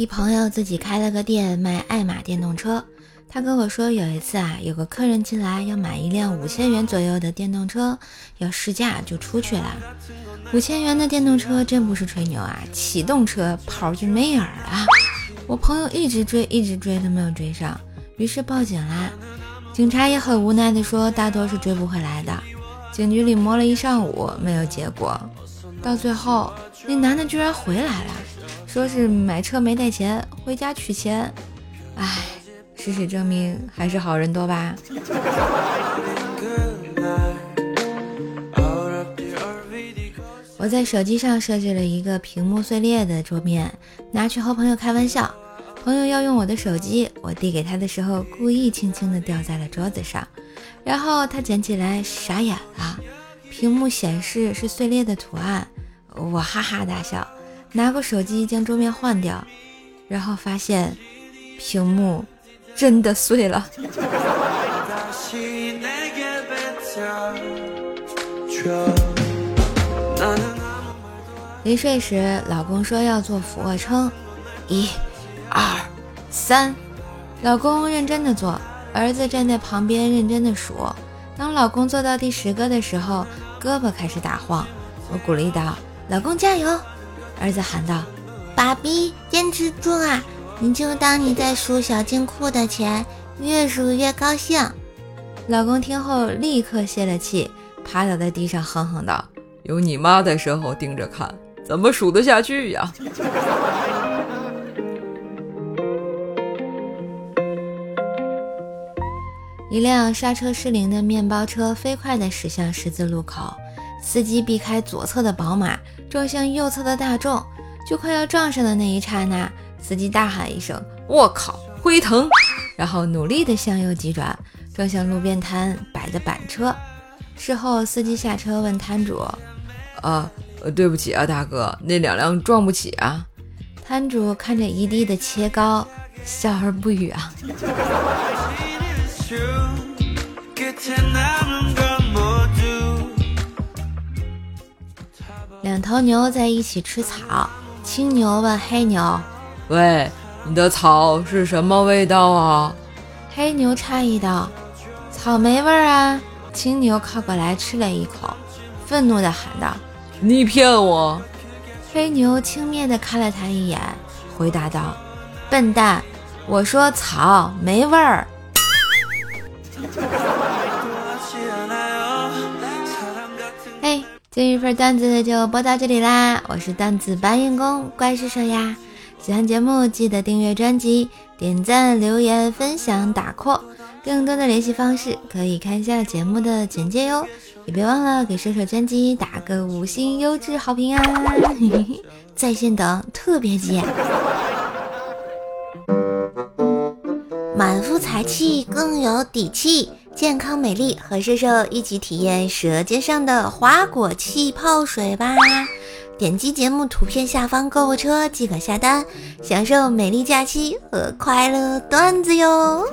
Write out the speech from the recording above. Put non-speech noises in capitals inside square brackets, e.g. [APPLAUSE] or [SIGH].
一朋友自己开了个店卖爱玛电动车，他跟我说有一次啊，有个客人进来要买一辆五千元左右的电动车，要试驾就出去了。五千元的电动车真不是吹牛啊，启动车跑就没影儿了。我朋友一直追，一直追都没有追上，于是报警啦。警察也很无奈的说，大多是追不回来的。警局里摸了一上午没有结果，到最后那男的居然回来了。说是买车没带钱，回家取钱。唉，事实证明还是好人多吧。我在手机上设置了一个屏幕碎裂的桌面，拿去和朋友开玩笑。朋友要用我的手机，我递给他的时候，故意轻轻地掉在了桌子上，然后他捡起来傻眼了，屏幕显示是碎裂的图案，我哈哈大笑。拿过手机将桌面换掉，然后发现屏幕真的碎了。[LAUGHS] 临睡时，老公说要做俯卧撑，一、二、三，老公认真的做，儿子站在旁边认真的数。当老公做到第十个的时候，胳膊开始打晃，我鼓励道：“老公加油！”儿子喊道：“爸比，坚持住啊！你就当你在数小金库的钱，越数越高兴。”老公听后立刻泄了气，趴倒在地上哼哼道：“有你妈在身后盯着看，怎么数得下去呀？” [LAUGHS] 一辆刹车失灵的面包车飞快地驶向十字路口。司机避开左侧的宝马，撞向右侧的大众，就快要撞上的那一刹那，司机大喊一声：“我靠，辉腾！”然后努力的向右急转，撞向路边摊摆的板车。事后，司机下车问摊主：“啊，对不起啊，大哥，那两辆撞不起啊。”摊主看着一地的切糕，笑而不语啊。两头牛在一起吃草，青牛问黑牛：“喂，你的草是什么味道啊？”黑牛诧异道：“草莓味儿啊！”青牛靠过来吃了一口，愤怒地喊道：“你骗我！”黑牛轻蔑地看了他一眼，回答道：“笨蛋，我说草没味儿。”今日份段子就播到这里啦！我是段子搬运工怪兽兽呀，喜欢节目记得订阅专辑、点赞、留言、分享、打 call。更多的联系方式可以看一下节目的简介哟，也别忘了给射手专辑打个五星优质好评啊！[LAUGHS] 在线等特别急，满腹才气更有底气。健康美丽和瘦瘦一起体验舌尖上的花果气泡水吧！点击节目图片下方购物车即可下单，享受美丽假期和快乐段子哟！